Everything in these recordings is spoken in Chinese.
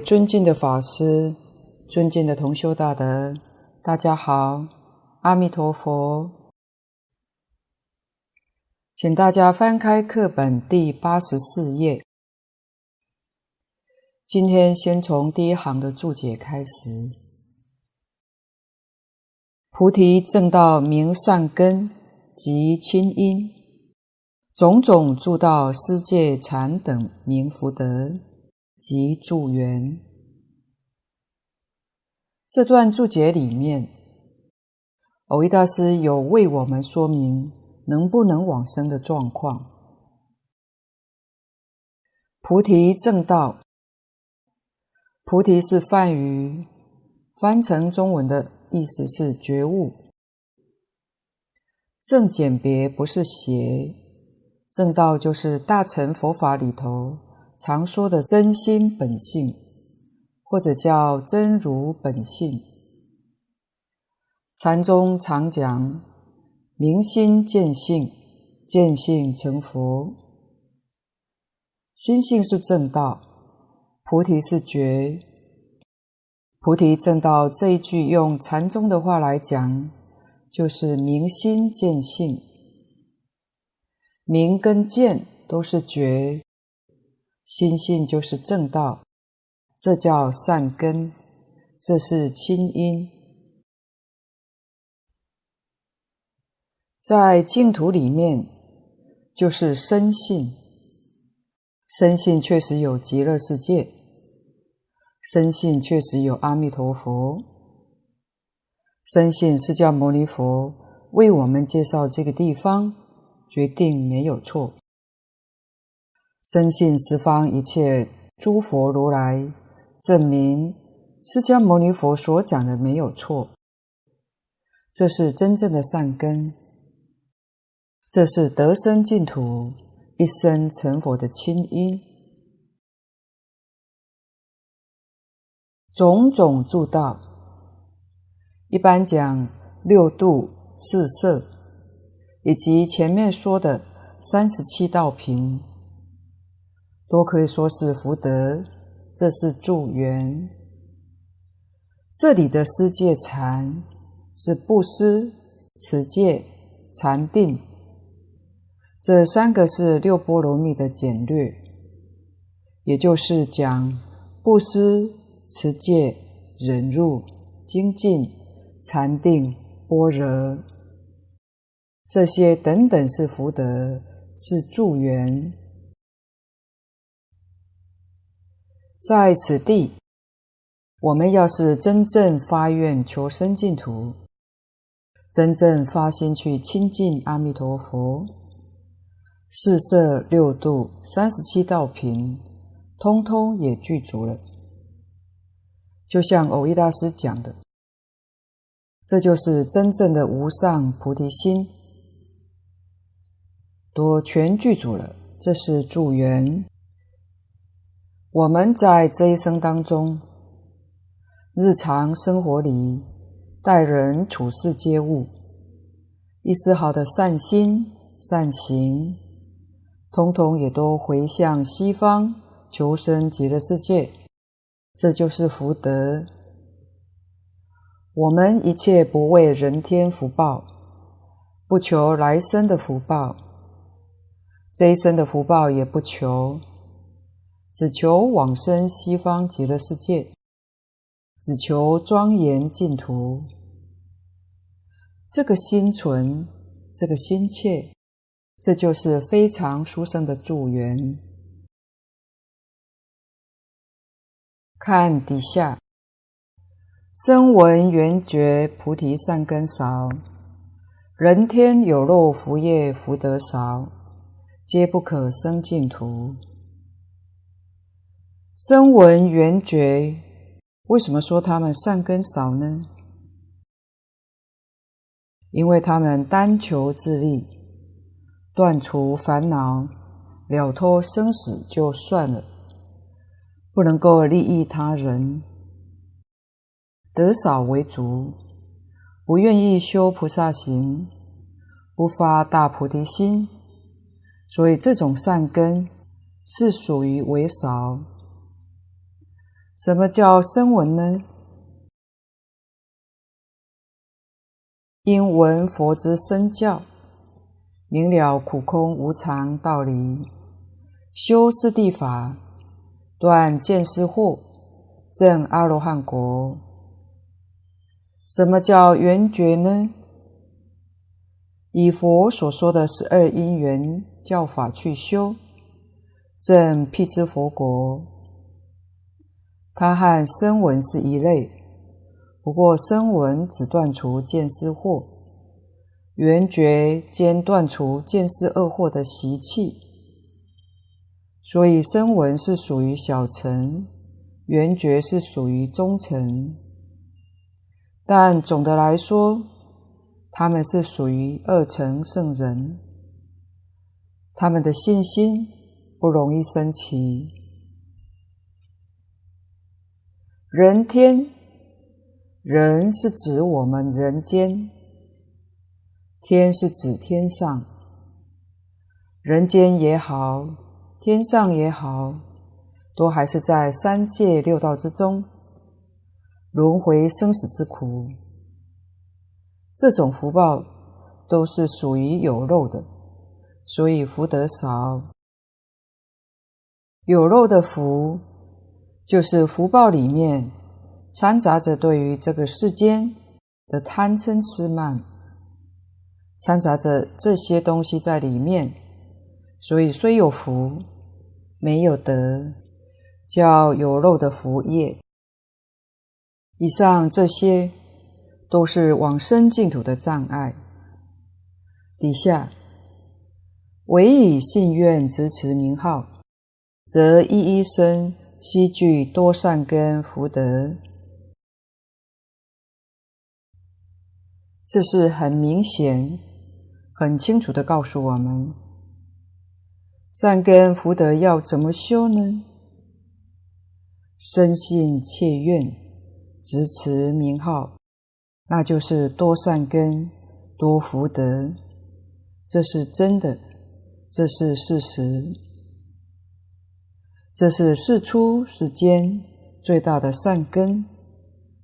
尊敬的法师，尊敬的同修大德，大家好，阿弥陀佛。请大家翻开课本第八十四页。今天先从第一行的注解开始。菩提正道名善根及亲因，种种助道施戒禅等名福德。及助缘，这段注解里面，蕅益大师有为我们说明能不能往生的状况。菩提正道，菩提是梵语，翻成中文的意思是觉悟。正简别不是邪，正道就是大乘佛法里头。常说的真心本性，或者叫真如本性，禅宗常讲明心见性，见性成佛。心性是正道，菩提是觉。菩提正道这一句用禅宗的话来讲，就是明心见性，明跟见都是觉。心性就是正道，这叫善根，这是亲因。在净土里面，就是深信，深信确实有极乐世界，深信确实有阿弥陀佛，深信释迦牟尼佛为我们介绍这个地方，决定没有错。深信十方一切诸佛如来证明释迦牟尼佛所讲的没有错，这是真正的善根，这是得生净土、一生成佛的亲因。种种助道，一般讲六度、四摄，以及前面说的三十七道品。都可以说是福德，这是助缘。这里的世界禅是布施、持戒、禅定，这三个是六波罗蜜的简略，也就是讲布施、持戒、忍辱、精进、禅定、般若，这些等等是福德，是助缘。在此地，我们要是真正发愿求生净土，真正发心去亲近阿弥陀佛，四摄六度三十七道品，通通也具足了。就像蕅益大师讲的，这就是真正的无上菩提心，多全具足了。这是助缘。我们在这一生当中，日常生活里，待人处事接物，一丝毫的善心、善行，通通也都回向西方求生极乐世界，这就是福德。我们一切不为人天福报，不求来生的福报，这一生的福报也不求。只求往生西方极乐世界，只求庄严净土。这个心存，这个心切，这就是非常殊胜的助缘。看底下，声闻缘觉菩提善根少，人天有漏福业福德少，皆不可生净土。声闻缘觉，为什么说他们善根少呢？因为他们单求自利，断除烦恼，了脱生死就算了，不能够利益他人，德少为足，不愿意修菩萨行，不发大菩提心，所以这种善根是属于为少。什么叫声闻呢？因闻佛之身教，明了苦空无常道理，修四谛法，断见思惑，证阿罗汉果。什么叫缘觉呢？以佛所说的十二因缘教法去修，证辟支佛国。它和声闻是一类。不过，声闻只断除见思惑，缘觉兼断除见思二惑的习气，所以声闻是属于小乘，缘觉是属于中乘。但总的来说，他们是属于二乘圣人，他们的信心不容易升起，人天。人是指我们人间，天是指天上，人间也好，天上也好，都还是在三界六道之中，轮回生死之苦。这种福报都是属于有漏的，所以福德少。有漏的福，就是福报里面。掺杂着对于这个世间的贪嗔痴慢，掺杂着这些东西在里面，所以虽有福，没有德，叫有漏的福业。以上这些都是往生净土的障碍。底下，唯以信愿执持名号，则一一生悉具多善根福德。这是很明显、很清楚的告诉我们，善根福德要怎么修呢？深信切愿，执持名号，那就是多善根、多福德，这是真的，这是事实，这是世出世间最大的善根、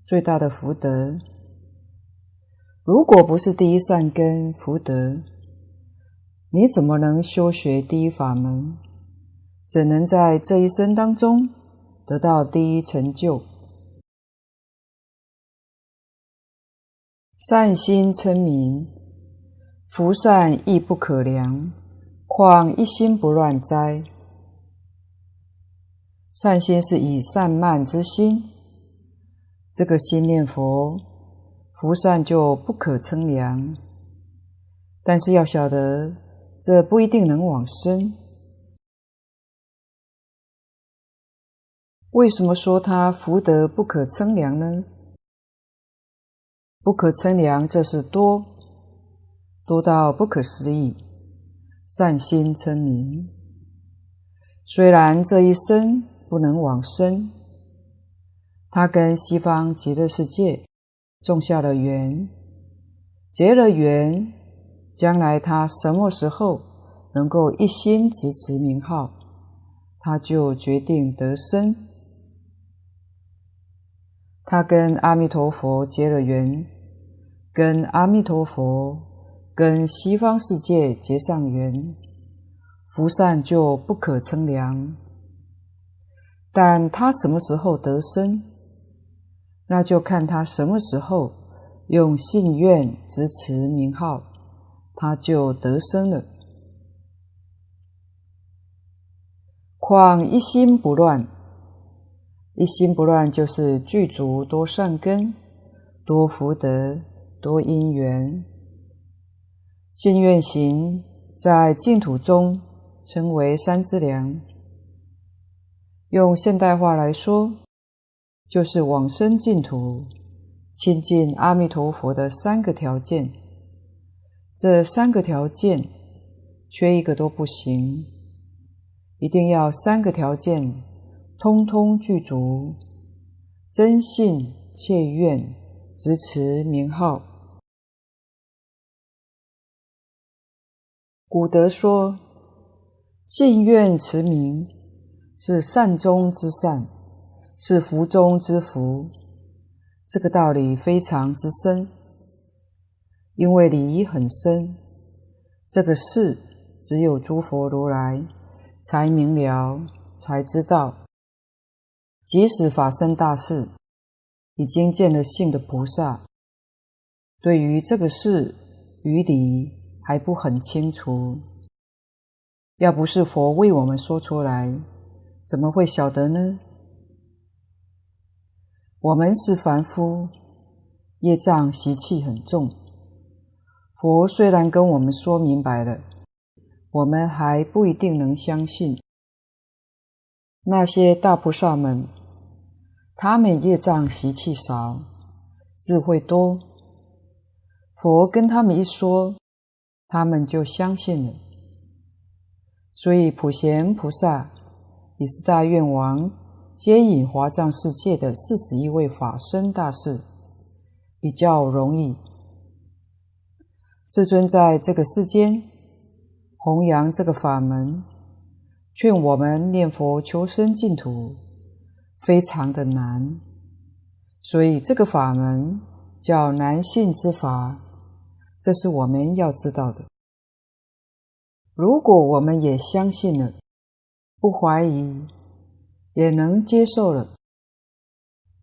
最大的福德。如果不是第一善根福德，你怎么能修学第一法门？怎能在这一生当中得到第一成就？善心称名，福善亦不可量，况一心不乱哉？善心是以善慢之心，这个心念佛。福善就不可称量，但是要晓得，这不一定能往生。为什么说他福德不可称量呢？不可称量，这是多，多到不可思议。善心称名，虽然这一生不能往生，他跟西方极乐世界。种下了缘，结了缘，将来他什么时候能够一心执持名号，他就决定得生。他跟阿弥陀佛结了缘，跟阿弥陀佛、跟西方世界结上缘，福善就不可称量。但他什么时候得生？那就看他什么时候用信愿执持名号，他就得生了。况一心不乱，一心不乱就是具足多善根、多福德、多因缘。信愿行在净土中称为三资粮。用现代话来说。就是往生净土、亲近阿弥陀佛的三个条件。这三个条件缺一个都不行，一定要三个条件通通具足。真信切愿执持名号。古德说：“信愿持名是善中之善。”是福中之福。这个道理非常之深，因为理很深，这个事只有诸佛如来才明了，才知道。即使法身大事已经见了性的菩萨，对于这个事与理还不很清楚。要不是佛为我们说出来，怎么会晓得呢？我们是凡夫，业障习气很重。佛虽然跟我们说明白了，我们还不一定能相信。那些大菩萨们，他们业障习气少，智慧多。佛跟他们一说，他们就相信了。所以普贤菩萨也是大愿王。接引华藏世界的四十一位法身大士比较容易。世尊在这个世间弘扬这个法门，劝我们念佛求生净土，非常的难。所以这个法门叫难信之法，这是我们要知道的。如果我们也相信了，不怀疑。也能接受了，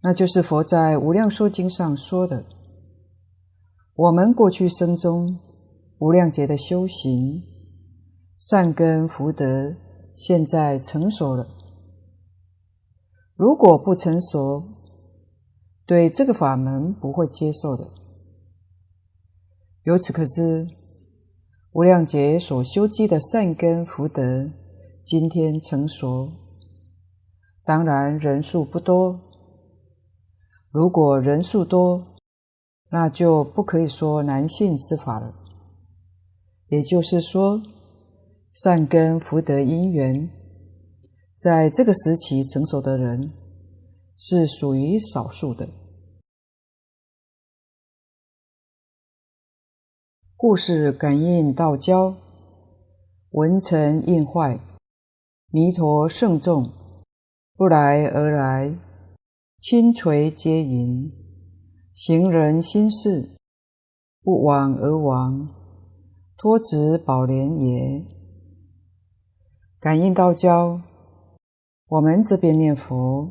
那就是佛在《无量寿经》上说的：我们过去生中无量劫的修行，善根福德现在成熟了。如果不成熟，对这个法门不会接受的。由此可知，无量劫所修积的善根福德，今天成熟。当然人数不多。如果人数多，那就不可以说男性之法了。也就是说，善根福德因缘，在这个时期成熟的人，是属于少数的。故事感应道交，文成印坏，弥陀圣众。不来而来，轻垂接引，行人心事，不往而往，托植宝莲也。感应道交，我们这边念佛，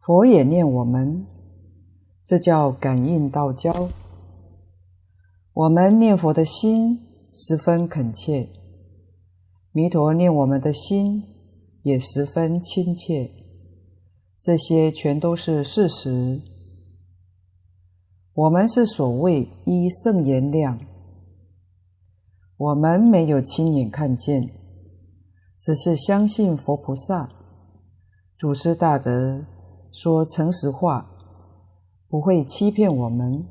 佛也念我们，这叫感应道交。我们念佛的心十分恳切，弥陀念我们的心。也十分亲切，这些全都是事实。我们是所谓依圣言量，我们没有亲眼看见，只是相信佛菩萨、祖师大德说诚实话，不会欺骗我们。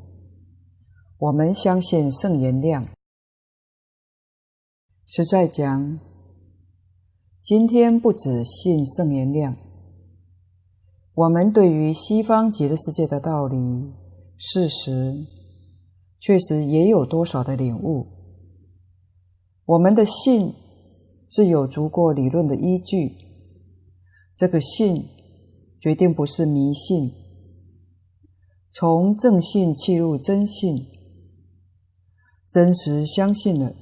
我们相信圣言量，实在讲。今天不止信圣言量，我们对于西方极乐世界的道理、事实，确实也有多少的领悟。我们的信是有足够理论的依据，这个信决定不是迷信，从正信契入真信，真实相信了。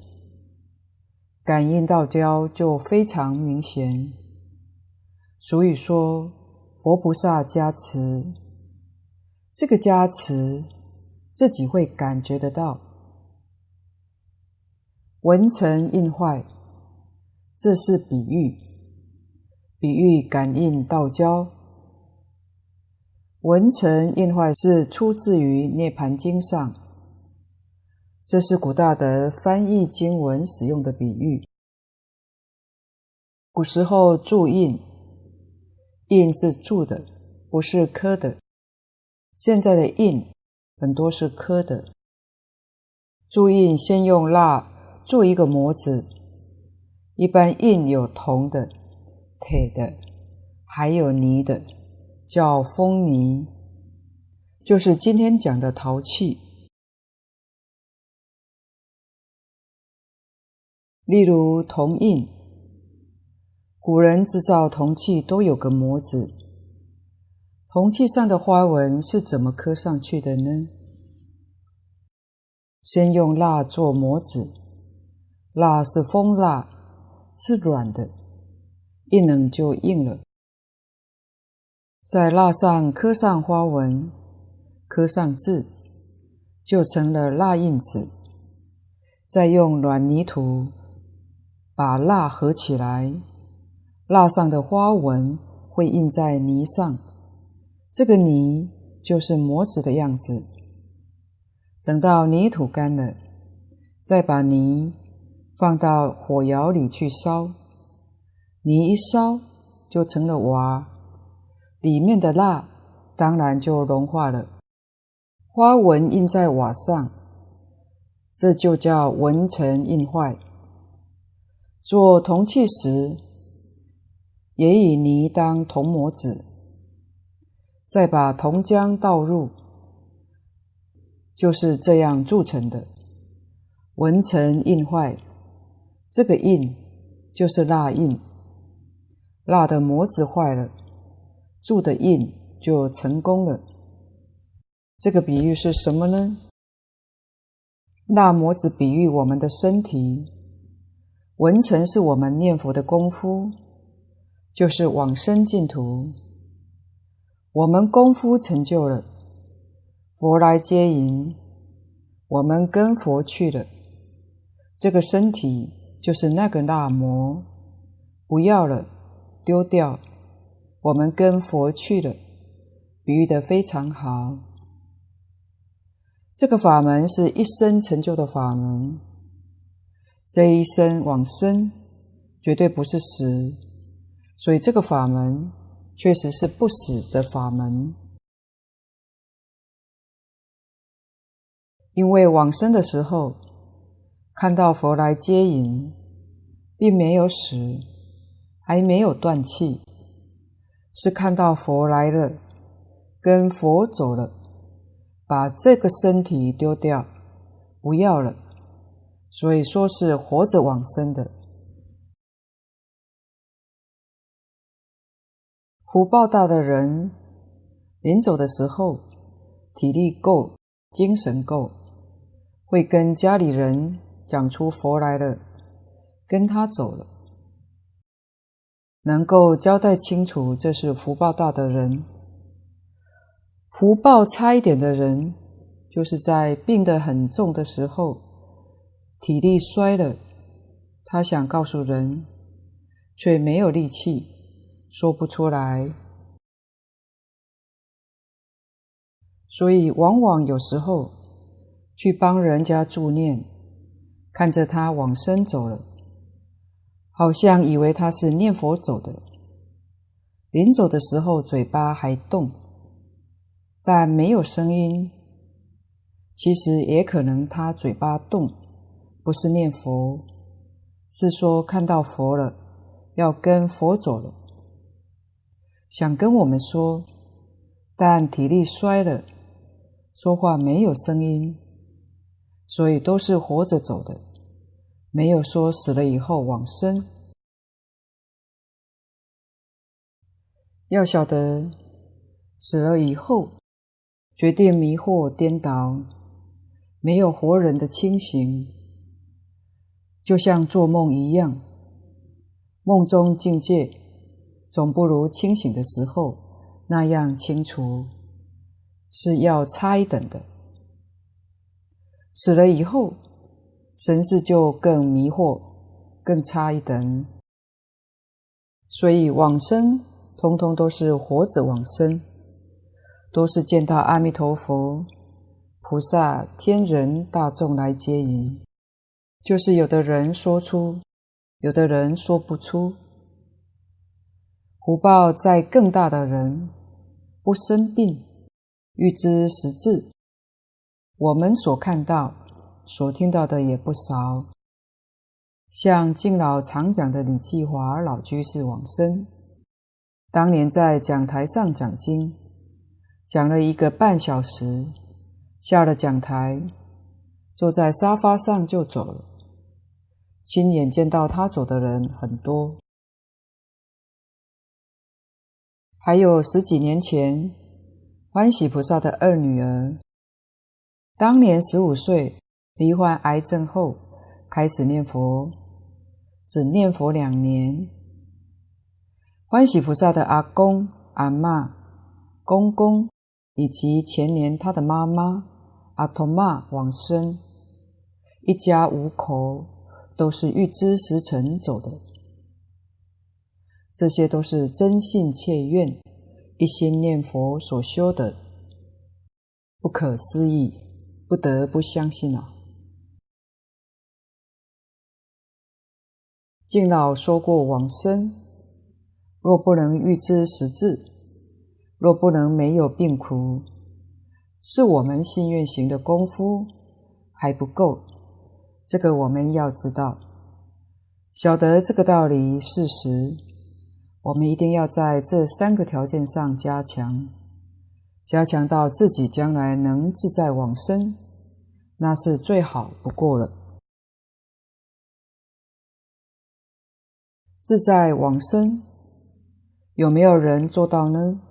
感应道交就非常明显，所以说佛菩萨加持，这个加持自己会感觉得到。文成印坏，这是比喻，比喻感应道交。文成印坏是出自于《涅槃经》上。这是古大德翻译经文使用的比喻。古时候铸印，印是铸的，不是刻的。现在的印很多是刻的。铸印先用蜡做一个模子，一般印有铜的、铁的，还有泥的，叫风泥，就是今天讲的陶器。例如铜印，古人制造铜器都有个模子，铜器上的花纹是怎么刻上去的呢？先用蜡做模子，蜡是蜂蜡，是软的，一冷就硬了。在蜡上刻上花纹，刻上字，就成了蜡印子。再用软泥土把蜡合起来，蜡上的花纹会印在泥上，这个泥就是模子的样子。等到泥土干了，再把泥放到火窑里去烧，泥一烧就成了瓦。里面的蜡当然就融化了，花纹印在瓦上，这就叫纹层印坏。做铜器时，也以泥当铜模子，再把铜浆倒入，就是这样铸成的。文成印坏，这个印就是蜡印，蜡的模子坏了。铸的印就成功了。这个比喻是什么呢？蜡模子比喻我们的身体，文成是我们念佛的功夫，就是往生净土。我们功夫成就了，佛来接引，我们跟佛去了。这个身体就是那个那魔，不要了，丢掉。我们跟佛去了，比喻的非常好。这个法门是一生成就的法门，这一生往生绝对不是死，所以这个法门确实是不死的法门。因为往生的时候看到佛来接引，并没有死，还没有断气。是看到佛来了，跟佛走了，把这个身体丢掉，不要了，所以说是活着往生的。福报大的人，临走的时候，体力够，精神够，会跟家里人讲出佛来了，跟他走了。能够交代清楚，这是福报大的人。福报差一点的人，就是在病得很重的时候，体力衰了，他想告诉人，却没有力气，说不出来。所以，往往有时候去帮人家助念，看着他往生走了。好像以为他是念佛走的，临走的时候嘴巴还动，但没有声音。其实也可能他嘴巴动，不是念佛，是说看到佛了，要跟佛走了，想跟我们说，但体力衰了，说话没有声音，所以都是活着走的。没有说死了以后往生。要晓得，死了以后，决定迷惑颠倒，没有活人的清醒，就像做梦一样。梦中境界总不如清醒的时候那样清楚，是要差一等的。死了以后。神识就更迷惑，更差一等。所以往生，通通都是活着往生，都是见到阿弥陀佛、菩萨、天人大众来接引。就是有的人说出，有的人说不出。福报在更大的人，不生病，预知实质，我们所看到。所听到的也不少，像敬老常讲的李继华老居士往生，当年在讲台上讲经，讲了一个半小时，下了讲台，坐在沙发上就走了。亲眼见到他走的人很多，还有十几年前欢喜菩萨的二女儿，当年十五岁，罹患癌症后，开始念佛，只念佛两年。欢喜菩萨的阿公、阿嬷、公公，以及前年他的妈妈阿托妈往生，一家五口都是预知时辰走的。这些都是真信切愿，一心念佛所修的，不可思议，不得不相信啊！敬老说过往生，若不能预知时至，若不能没有病苦，是我们信愿行的功夫还不够。这个我们要知道，晓得这个道理事实。我们一定要在这三个条件上加强，加强到自己将来能自在往生，那是最好不过了。自在往生，有没有人做到呢？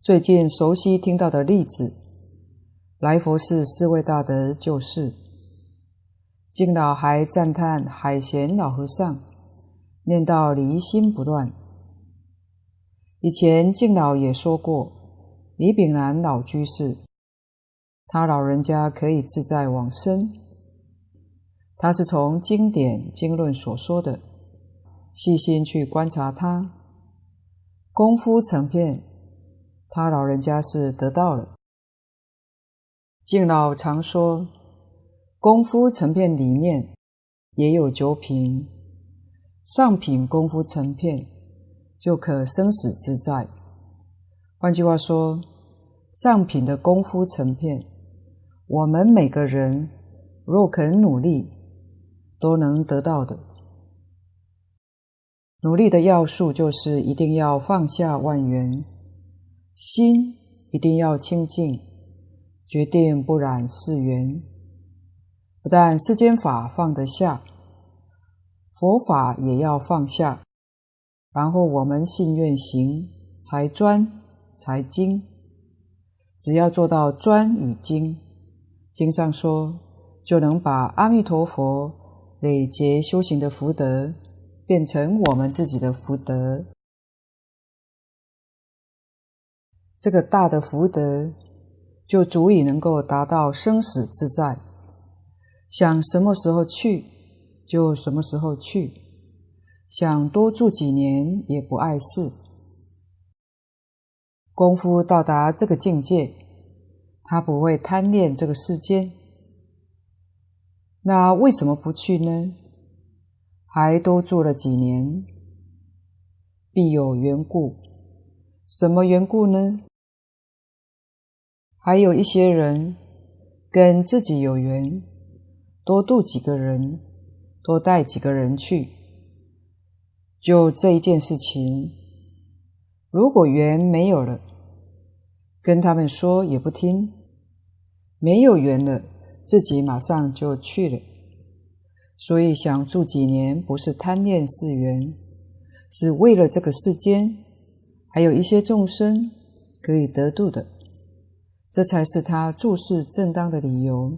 最近熟悉听到的例子，来佛寺四位大德就是，敬老还赞叹海贤老和尚。念到离心不乱。以前敬老也说过，李炳南老居士，他老人家可以自在往生。他是从经典经论所说的，细心去观察他功夫成片，他老人家是得到了。敬老常说，功夫成片里面也有九品。上品功夫成片，就可生死自在。换句话说，上品的功夫成片，我们每个人若肯努力，都能得到的。努力的要素就是一定要放下万缘，心一定要清净，决定不染世缘。不但世间法放得下。佛法也要放下，然后我们信愿行才专才精。只要做到专与精，经上说就能把阿弥陀佛累劫修行的福德变成我们自己的福德。这个大的福德就足以能够达到生死自在，想什么时候去。就什么时候去，想多住几年也不碍事。功夫到达这个境界，他不会贪恋这个世间。那为什么不去呢？还多住了几年，必有缘故。什么缘故呢？还有一些人跟自己有缘，多度几个人。多带几个人去，就这一件事情，如果缘没有了，跟他们说也不听；没有缘了，自己马上就去了。所以想住几年，不是贪恋世缘，是为了这个世间还有一些众生可以得度的，这才是他住世正当的理由。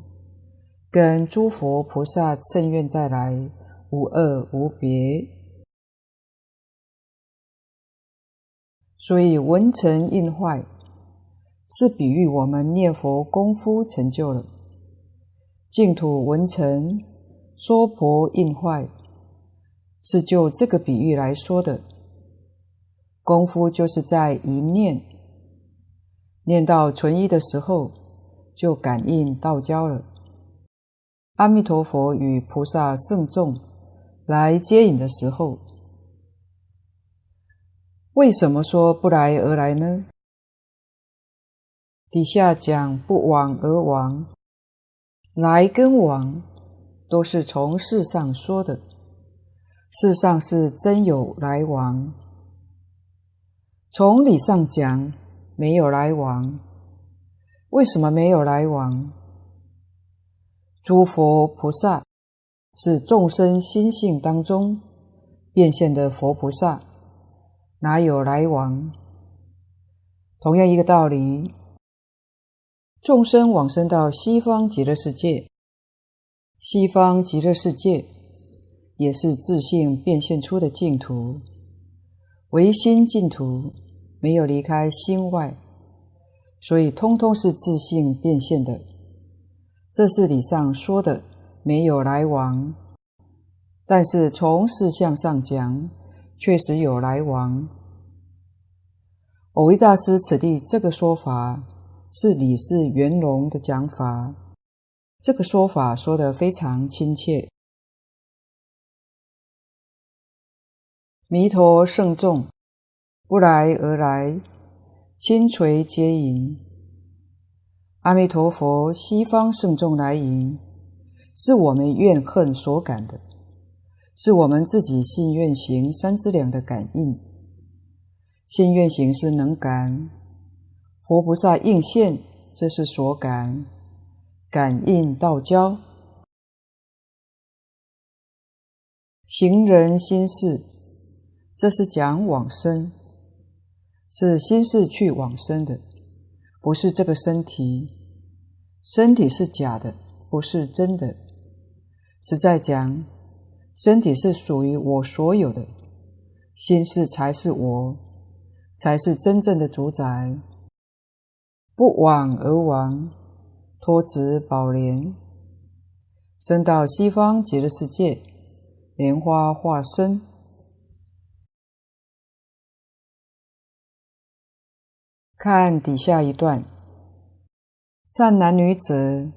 跟诸佛菩萨乘愿再来，无二无别。所以文成印坏，是比喻我们念佛功夫成就了。净土文成，娑婆印坏，是就这个比喻来说的。功夫就是在一念，念到纯一的时候，就感应道交了。阿弥陀佛与菩萨圣众来接引的时候，为什么说不来而来呢？底下讲不往而亡，来跟往都是从事上说的，事上是真有来往。从理上讲没有来往，为什么没有来往？诸佛菩萨是众生心性当中变现的佛菩萨，哪有来往？同样一个道理，众生往生到西方极乐世界，西方极乐世界也是自性变现出的净土，唯心净土，没有离开心外，所以通通是自性变现的。这是理上说的，没有来往。但是从事相上讲，确实有来往。蕅益大师此地这个说法是理事圆融的讲法，这个说法说得非常亲切。弥陀圣众不来而来，轻垂接引。阿弥陀佛，西方圣众来迎，是我们怨恨所感的。是我们自己信愿行三资粮的感应，信愿行是能感，佛菩萨应现，这是所感，感应道交，行人心事，这是讲往生，是心事去往生的，不是这个身体，身体是假的，不是真的，实在讲。身体是属于我所有的，心事才是我，才是真正的主宰。不往而往，托执宝莲，生到西方极乐世界，莲花化身。看底下一段，善男女子，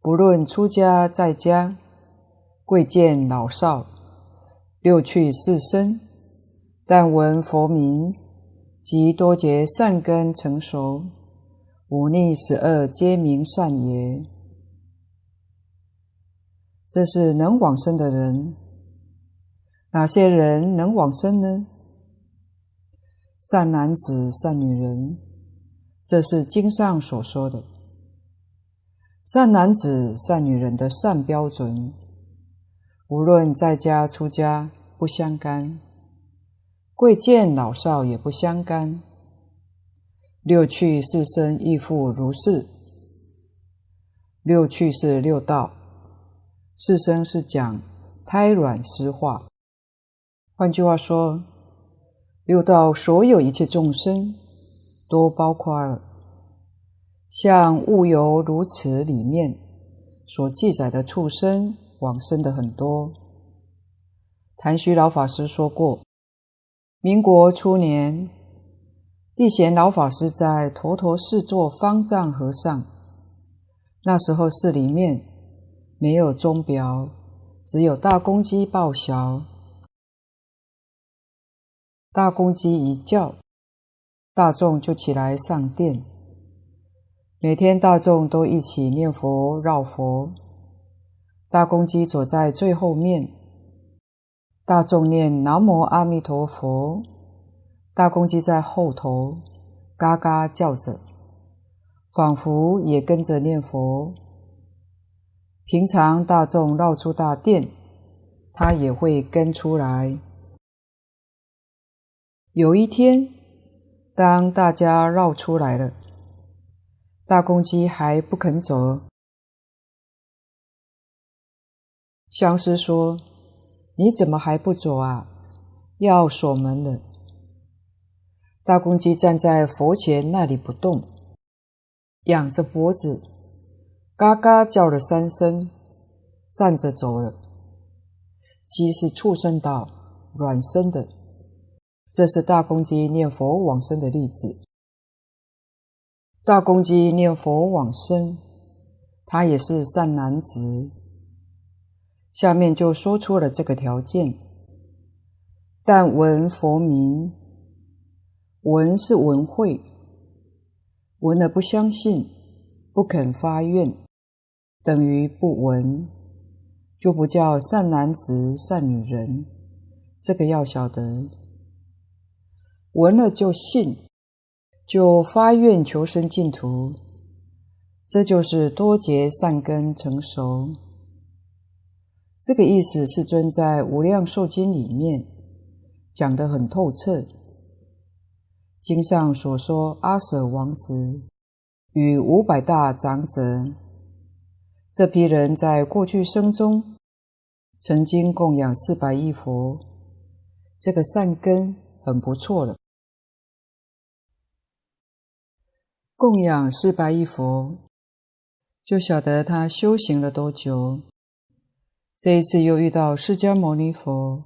不论出家在家。贵贱老少，六趣四生，但闻佛名，即多结善根成熟，五逆十恶皆名善也。这是能往生的人。哪些人能往生呢？善男子、善女人，这是经上所说的。善男子、善女人的善标准。无论在家出家不相干，贵贱老少也不相干，六趣四生亦复如是。六趣是六道，四生是讲胎卵湿化。换句话说，六道所有一切众生都包括了。像《悟游如此》里面所记载的畜生。往生的很多。昙虚老法师说过，民国初年，地贤老法师在头陀寺做方丈和尚。那时候寺里面没有钟表，只有大公鸡报晓。大公鸡一叫，大众就起来上殿。每天大众都一起念佛绕佛。大公鸡走在最后面，大众念南无阿弥陀佛，大公鸡在后头嘎嘎叫着，仿佛也跟着念佛。平常大众绕出大殿，它也会跟出来。有一天，当大家绕出来了，大公鸡还不肯走。相师说：“你怎么还不走啊？要锁门了。”大公鸡站在佛前那里不动，仰着脖子，嘎嘎叫了三声，站着走了。鸡是畜生道，卵生的。这是大公鸡念佛往生的例子。大公鸡念佛往生，他也是善男子。下面就说出了这个条件：但闻佛名，闻是闻会，闻了不相信，不肯发愿，等于不闻，就不叫善男子、善女人。这个要晓得，闻了就信，就发愿求生净土，这就是多结善根成熟。这个意思是尊在《无量寿经》里面讲得很透彻。经上所说，阿舍王子与五百大长者，这批人在过去生中曾经供养四百亿佛，这个善根很不错了。供养四百亿佛，就晓得他修行了多久。这一次又遇到释迦牟尼佛，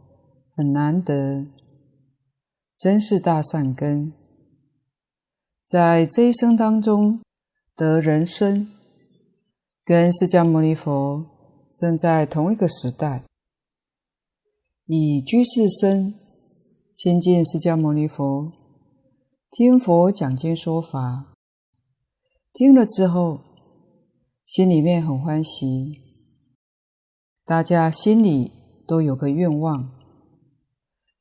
很难得，真是大善根。在这一生当中得人身，跟释迦牟尼佛生在同一个时代，以居士身亲近释迦牟尼佛，听佛讲经说法，听了之后心里面很欢喜，大家心里都有个愿望，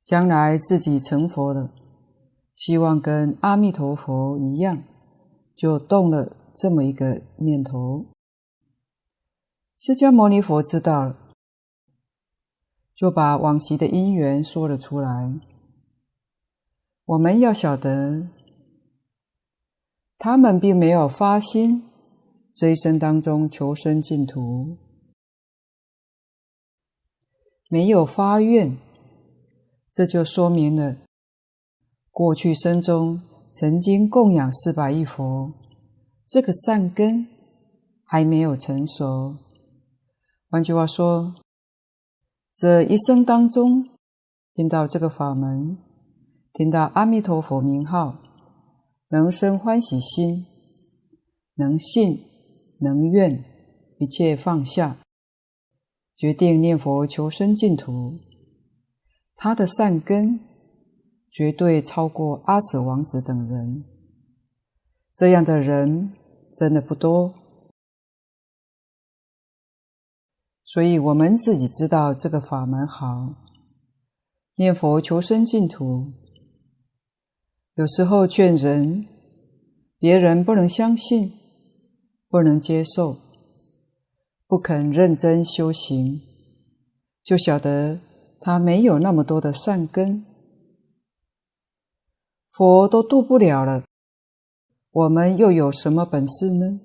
将来自己成佛了。希望跟阿弥陀佛一样，就动了这么一个念头。释迦牟尼佛知道了，就把往昔的因缘说了出来。我们要晓得，他们并没有发心，这一生当中求生净土，没有发愿，这就说明了。过去生中曾经供养四百亿佛，这个善根还没有成熟。换句话说，这一生当中听到这个法门，听到阿弥陀佛名号，能生欢喜心，能信，能愿，一切放下，决定念佛求生净土，他的善根。绝对超过阿舍王子等人，这样的人真的不多。所以我们自己知道这个法门好，念佛求生净土。有时候劝人，别人不能相信，不能接受，不肯认真修行，就晓得他没有那么多的善根。佛都度不了了，我们又有什么本事呢？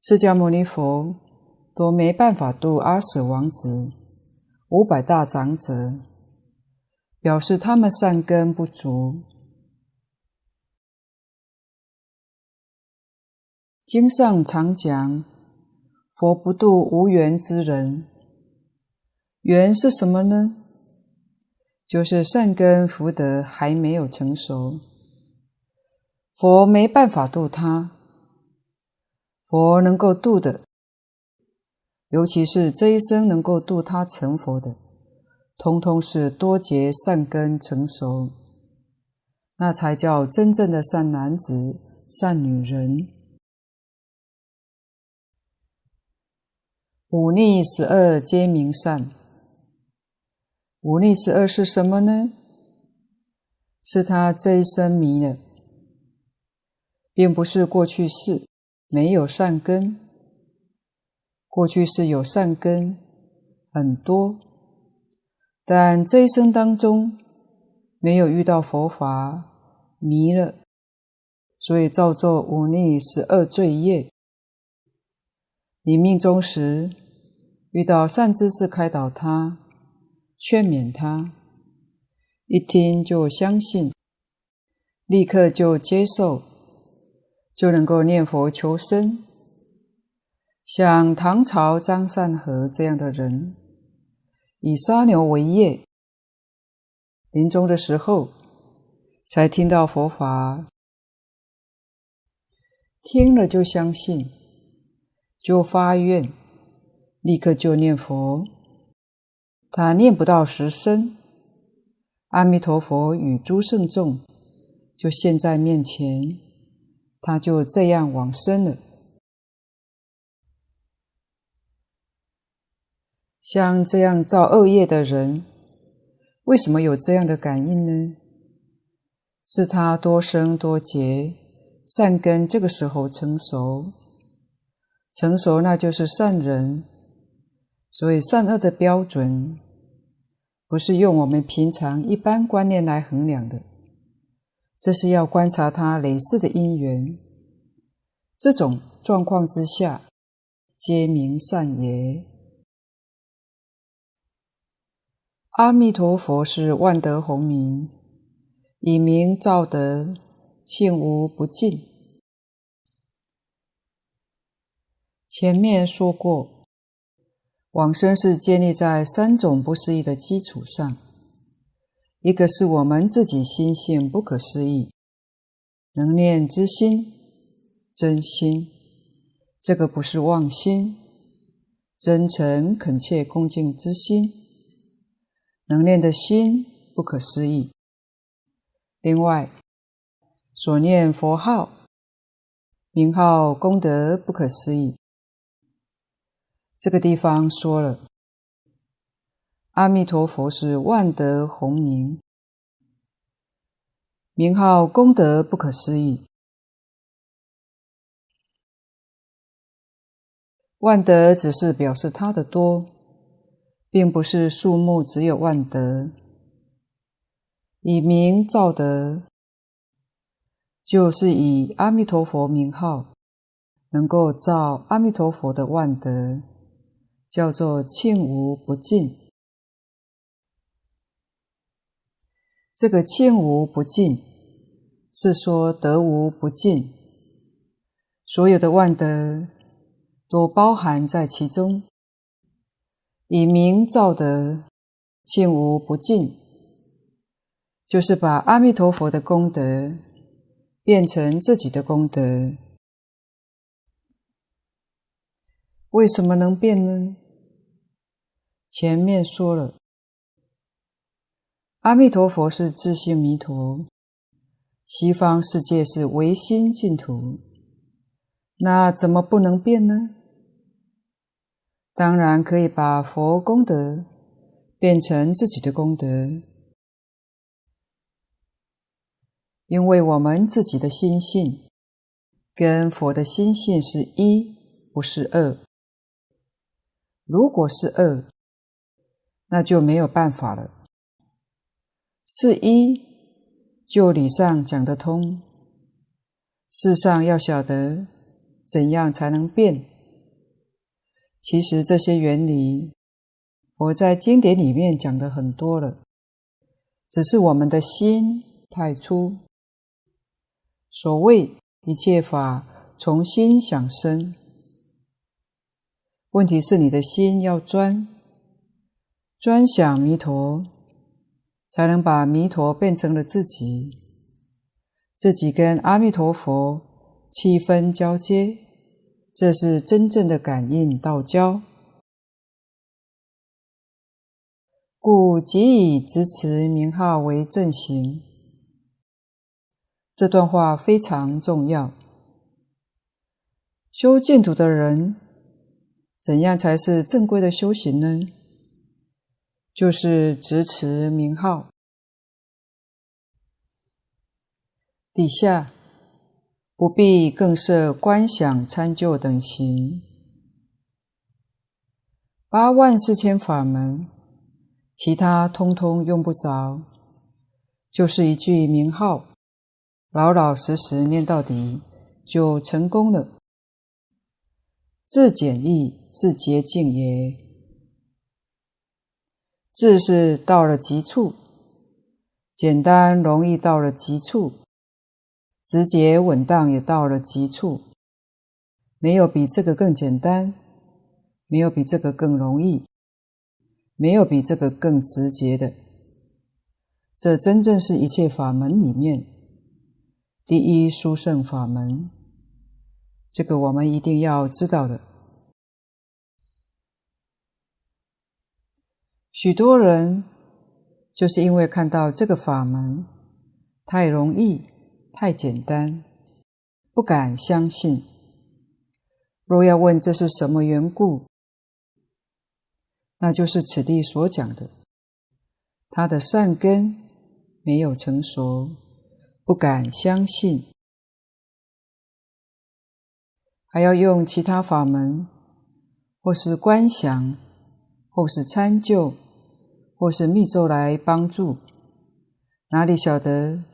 释迦牟尼佛都没办法度阿舍王子、五百大长者，表示他们善根不足。经上常讲，佛不度无缘之人。缘是什么呢？就是善根福德还没有成熟，佛没办法度他。佛能够度的，尤其是这一生能够度他成佛的，通通是多劫善根成熟，那才叫真正的善男子、善女人。五逆十二皆名善。五逆十二是什么呢？是他这一生迷了，并不是过去世没有善根，过去世有善根很多，但这一生当中没有遇到佛法，迷了，所以造作五逆十二罪业。你命终时遇到善知识开导他。劝勉他，一听就相信，立刻就接受，就能够念佛求生。像唐朝张善和这样的人，以杀牛为业，临终的时候才听到佛法，听了就相信，就发愿，立刻就念佛。他念不到十声，阿弥陀佛与诸圣众就现在面前，他就这样往生了。像这样造恶业的人，为什么有这样的感应呢？是他多生多劫善根这个时候成熟，成熟那就是善人。所以善恶的标准，不是用我们平常一般观念来衡量的，这是要观察他累世的因缘。这种状况之下，皆名善也。阿弥陀佛是万德洪名，以名造德，罄无不尽。前面说过，往生是建立在三种不思议的基础上。一个是我们自己心性不可思议，能念之心，真心，这个不是妄心，真诚恳切恭敬之心，能念的心不可思议。另外，所念佛号、名号、功德不可思议。这个地方说了。阿弥陀佛是万德洪名，名号功德不可思议。万德只是表示他的多，并不是数目只有万德。以名造德，就是以阿弥陀佛名号，能够造阿弥陀佛的万德，叫做罄无不尽。这个罄无不尽，是说德无不尽，所有的万德都包含在其中。以名造德，罄无不尽，就是把阿弥陀佛的功德变成自己的功德。为什么能变呢？前面说了。阿弥陀佛是自性弥陀，西方世界是唯心净土，那怎么不能变呢？当然可以把佛功德变成自己的功德，因为我们自己的心性跟佛的心性是一，不是二。如果是二，那就没有办法了。是一，就理上讲得通。事上要晓得怎样才能变。其实这些原理，我在经典里面讲的很多了，只是我们的心太粗。所谓一切法从心想生，问题是你的心要专，专想弥陀。才能把弥陀变成了自己，自己跟阿弥陀佛气氛交接，这是真正的感应道交。故即以执持名号为正行。这段话非常重要。修净土的人，怎样才是正规的修行呢？就是执持名号，底下不必更设观想参究等行，八万四千法门，其他通通用不着，就是一句名号，老老实实念到底，就成功了。自简易，自洁净也。自是到了极处，简单容易到了极处，直接稳当也到了极处，没有比这个更简单，没有比这个更容易，没有比这个更直接的。这真正是一切法门里面第一殊胜法门，这个我们一定要知道的。许多人就是因为看到这个法门太容易、太简单，不敢相信。若要问这是什么缘故，那就是此地所讲的，他的善根没有成熟，不敢相信，还要用其他法门，或是观想，或是参究。或是密咒来帮助，哪里晓得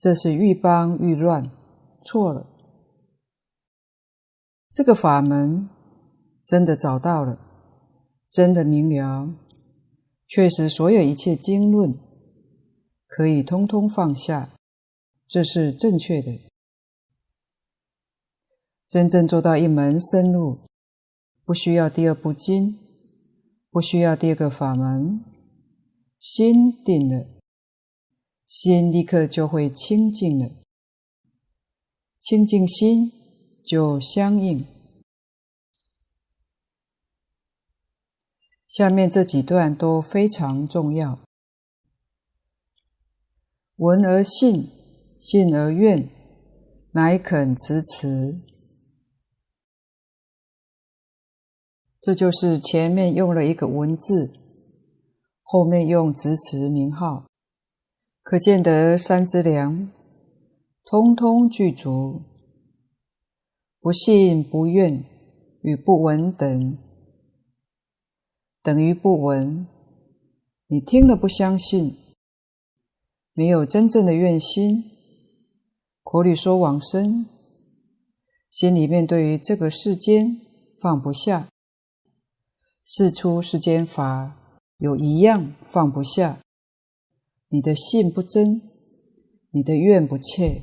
这是愈帮愈乱，错了。这个法门真的找到了，真的明了，确实所有一切经论可以通通放下，这是正确的。真正做到一门深入，不需要第二部经，不需要第二个法门，心定了，心立刻就会清净了，清净心就相应。下面这几段都非常重要：闻而信，信而愿，乃肯持持。这就是前面用了一个文字，后面用执持名号，可见得三资粮通通具足。不信不愿与不闻等，等于不闻。你听了不相信，没有真正的愿心，口里说往生，心里面对于这个世间放不下。事出世间法有一样放不下，你的信不真，你的愿不切，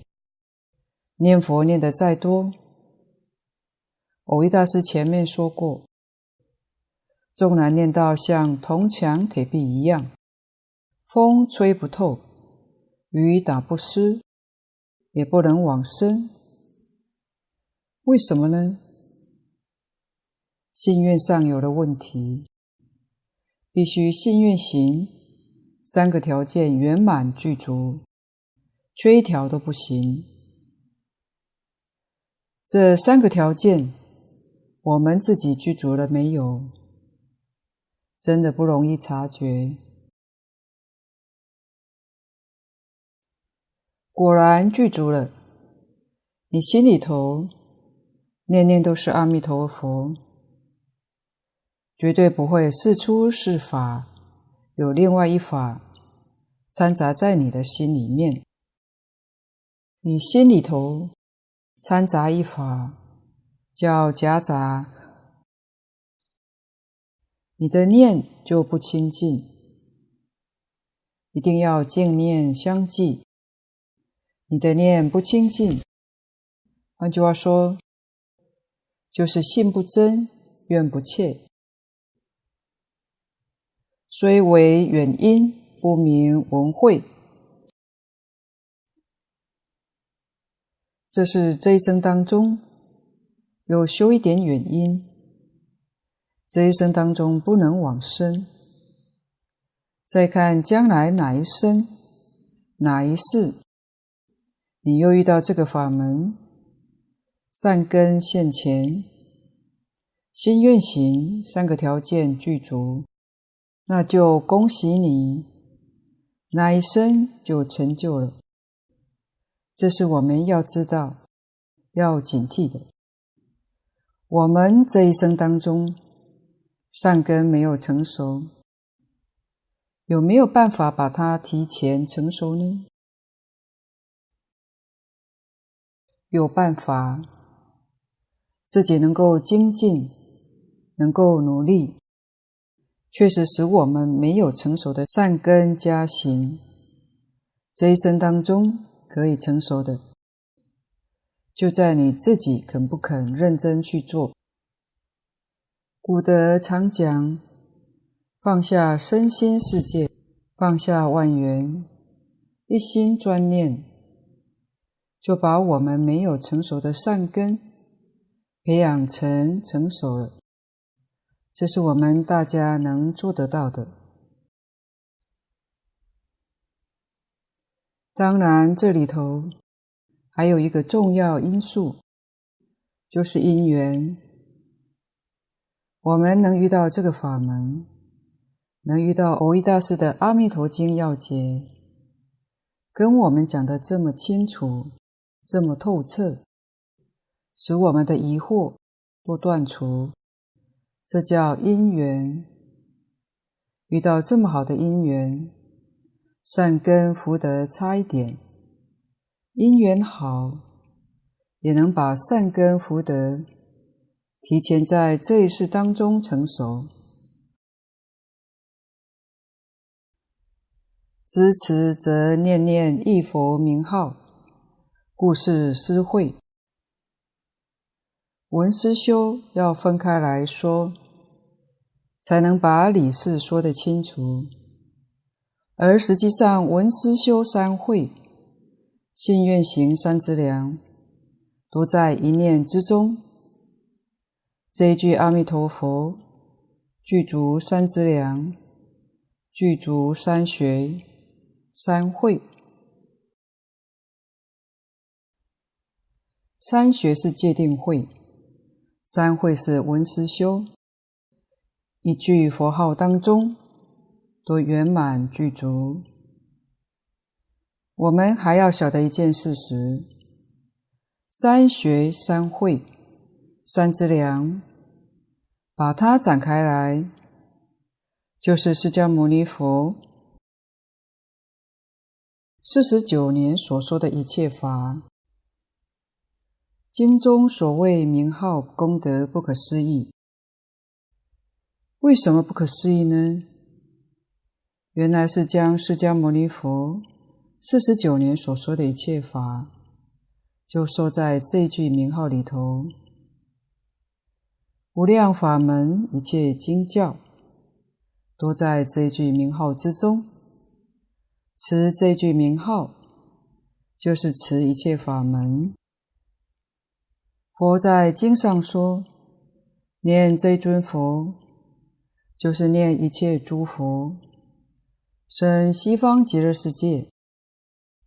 念佛念得再多，蕅益大师前面说过，纵然念到像铜墙铁壁一样，风吹不透，雨打不湿，也不能往生。为什么呢？信愿上有了问题，必须信愿行三个条件圆满具足，缺一条都不行。这三个条件，我们自己具足了没有？真的不容易察觉。果然具足了，你心里头念念都是阿弥陀佛。绝对不会是出是法，有另外一法掺杂在你的心里面。你心里头掺杂一法，叫夹杂，你的念就不清净。一定要净念相继。你的念不清净，换句话说，就是信不真，愿不切。虽为远因，不明闻慧。这是这一生当中有修一点远因，这一生当中不能往生。再看将来哪一生、哪一世，你又遇到这个法门，善根现前，心愿行三个条件具足。那就恭喜你，那一生就成就了。这是我们要知道、要警惕的。我们这一生当中，善根没有成熟，有没有办法把它提前成熟呢？有办法，自己能够精进，能够努力。确实使我们没有成熟的善根加行，这一生当中可以成熟的，就在你自己肯不肯认真去做。古德常讲，放下身心世界，放下万缘，一心专念，就把我们没有成熟的善根培养成成熟了。这是我们大家能做得到的。当然，这里头还有一个重要因素，就是因缘。我们能遇到这个法门，能遇到蕅益大师的《阿弥陀经要解》，跟我们讲的这么清楚、这么透彻，使我们的疑惑都断除。这叫因缘，遇到这么好的因缘，善根福德差一点，因缘好，也能把善根福德提前在这一世当中成熟。知持则念念忆佛名号，故是施惠。文思修要分开来说，才能把理事说得清楚。而实际上，文思修三会，信愿行三资粮，都在一念之中。这一句阿弥陀佛，具足三资粮，具足三学三会。三学是戒定慧。三会是文思修，一句佛号当中都圆满具足。我们还要晓得一件事实：三学三会三资粮，把它展开来，就是释迦牟尼佛四十九年所说的一切法。经中所谓名号功德不可思议，为什么不可思议呢？原来是将释迦牟尼佛四十九年所说的一切法，就说在这句名号里头。无量法门一切经教，都在这句名号之中。持这句名号，就是持一切法门。佛在经上说：“念这尊佛，就是念一切诸佛；生西方极乐世界，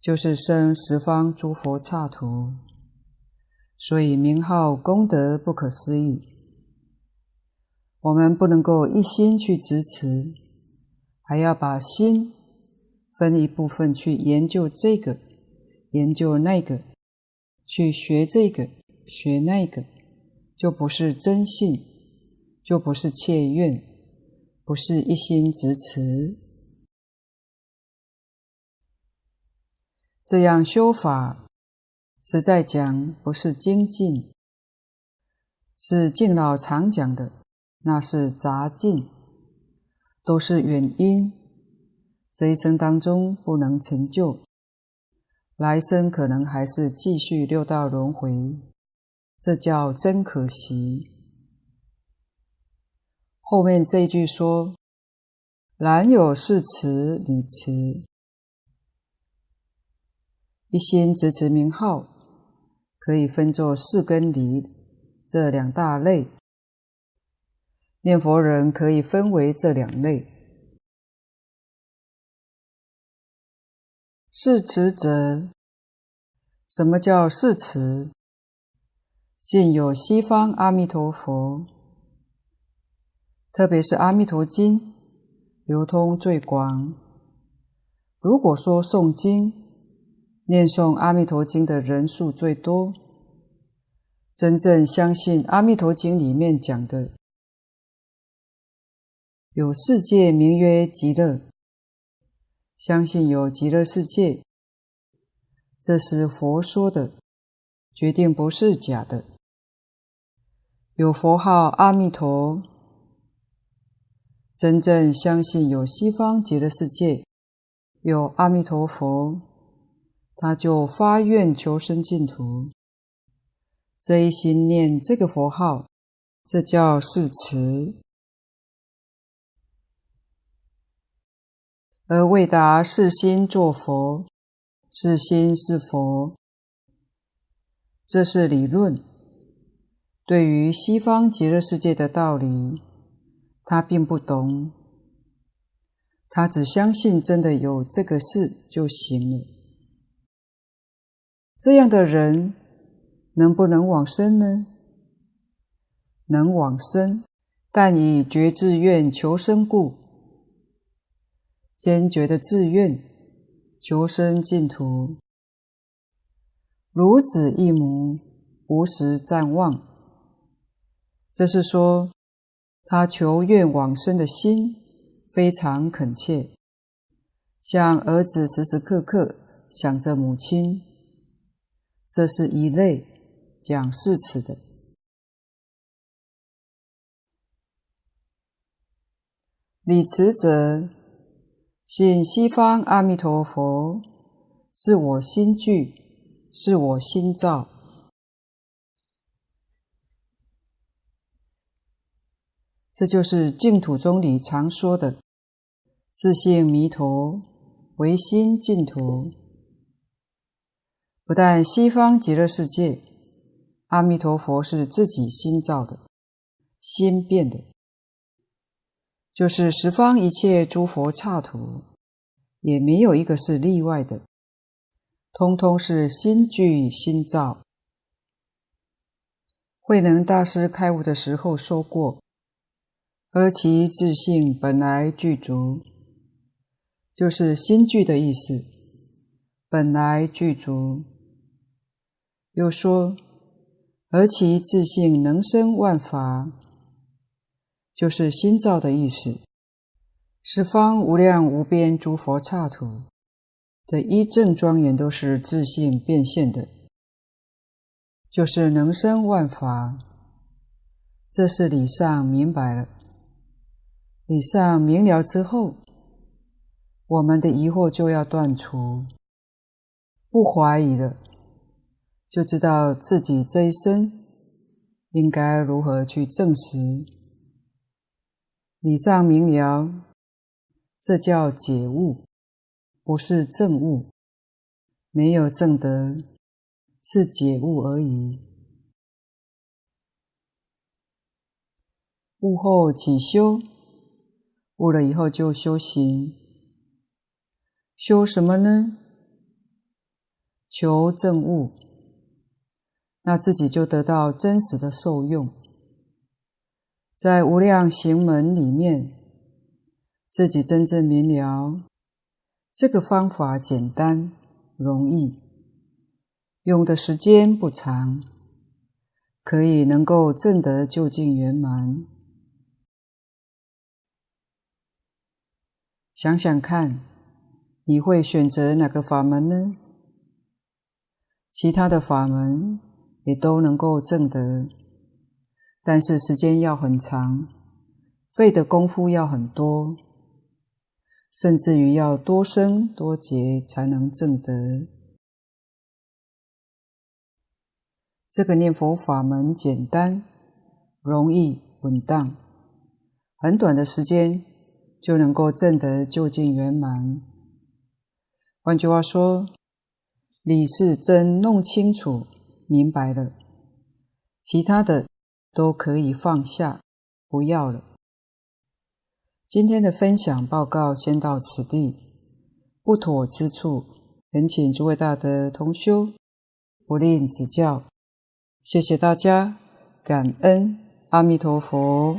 就是生十方诸佛刹土。所以名号功德不可思议。我们不能够一心去支持，还要把心分一部分去研究这个，研究那个，去学这个。”学那个，就不是真信，就不是切愿，不是一心执持。这样修法，实在讲不是精进，是敬老常讲的，那是杂进，都是原因。这一生当中不能成就，来生可能还是继续六道轮回。这叫真可惜。后面这一句说：“然有事持理持，一心执持名号，可以分作事跟理这两大类。念佛人可以分为这两类。是持者，什么叫是持？”现有西方阿弥陀佛，特别是《阿弥陀经》流通最广。如果说诵经、念诵《阿弥陀经》的人数最多，真正相信《阿弥陀经》里面讲的有世界名曰极乐，相信有极乐世界，这是佛说的。决定不是假的。有佛号阿弥陀，真正相信有西方极乐世界，有阿弥陀佛，他就发愿求生净土。这一心念这个佛号，这叫誓持。而为达是心作佛，是心是佛。这是理论，对于西方极乐世界的道理，他并不懂，他只相信真的有这个事就行了。这样的人能不能往生呢？能往生，但以决志愿求生故，坚决的志愿求生净土。如子忆母，无时暂忘。这是说，他求愿往生的心非常恳切，像儿子时时刻刻想着母亲，这是一类讲誓词的。礼词者，信西方阿弥陀佛，是我心具，是我心造。这就是净土宗里常说的“自性弥陀，唯心净土”。不但西方极乐世界，阿弥陀佛是自己心造的，心变的。就是十方一切诸佛刹土，也没有一个是例外的，通通是心具心造。慧能大师开悟的时候说过：“而其自性本来具足，就是心具的意思，本来具足。”又说：“而其自性能生万法。”就是心造的意思，十方无量无边诸佛刹土的一正庄严都是自性变现的，就是能生万法。这是理上明白了，理上明了之后，我们的疑惑就要断除，不怀疑了，就知道自己这一生应该如何去证实。理上明了，这叫解悟，不是证悟。没有证得，是解悟而已。悟后起修，悟了以后就修行。修什么呢？求证悟，那自己就得到真实的受用。在无量行门里面，自己真正明了，这个方法简单容易，用的时间不长，可以能够证得究竟圆满。想想看，你会选择哪个法门呢？其他的法门也都能够证得。但是时间要很长，费的功夫要很多，甚至于要多生多劫才能证得。这个念佛法门简单、容易、稳当，很短的时间就能够证得究竟圆满。换句话说，理是真弄清楚、明白了，其他的。都可以放下，不要了。今天的分享报告先到此地，不妥之处，恳请诸位大德同修不吝指教。谢谢大家，感恩阿弥陀佛。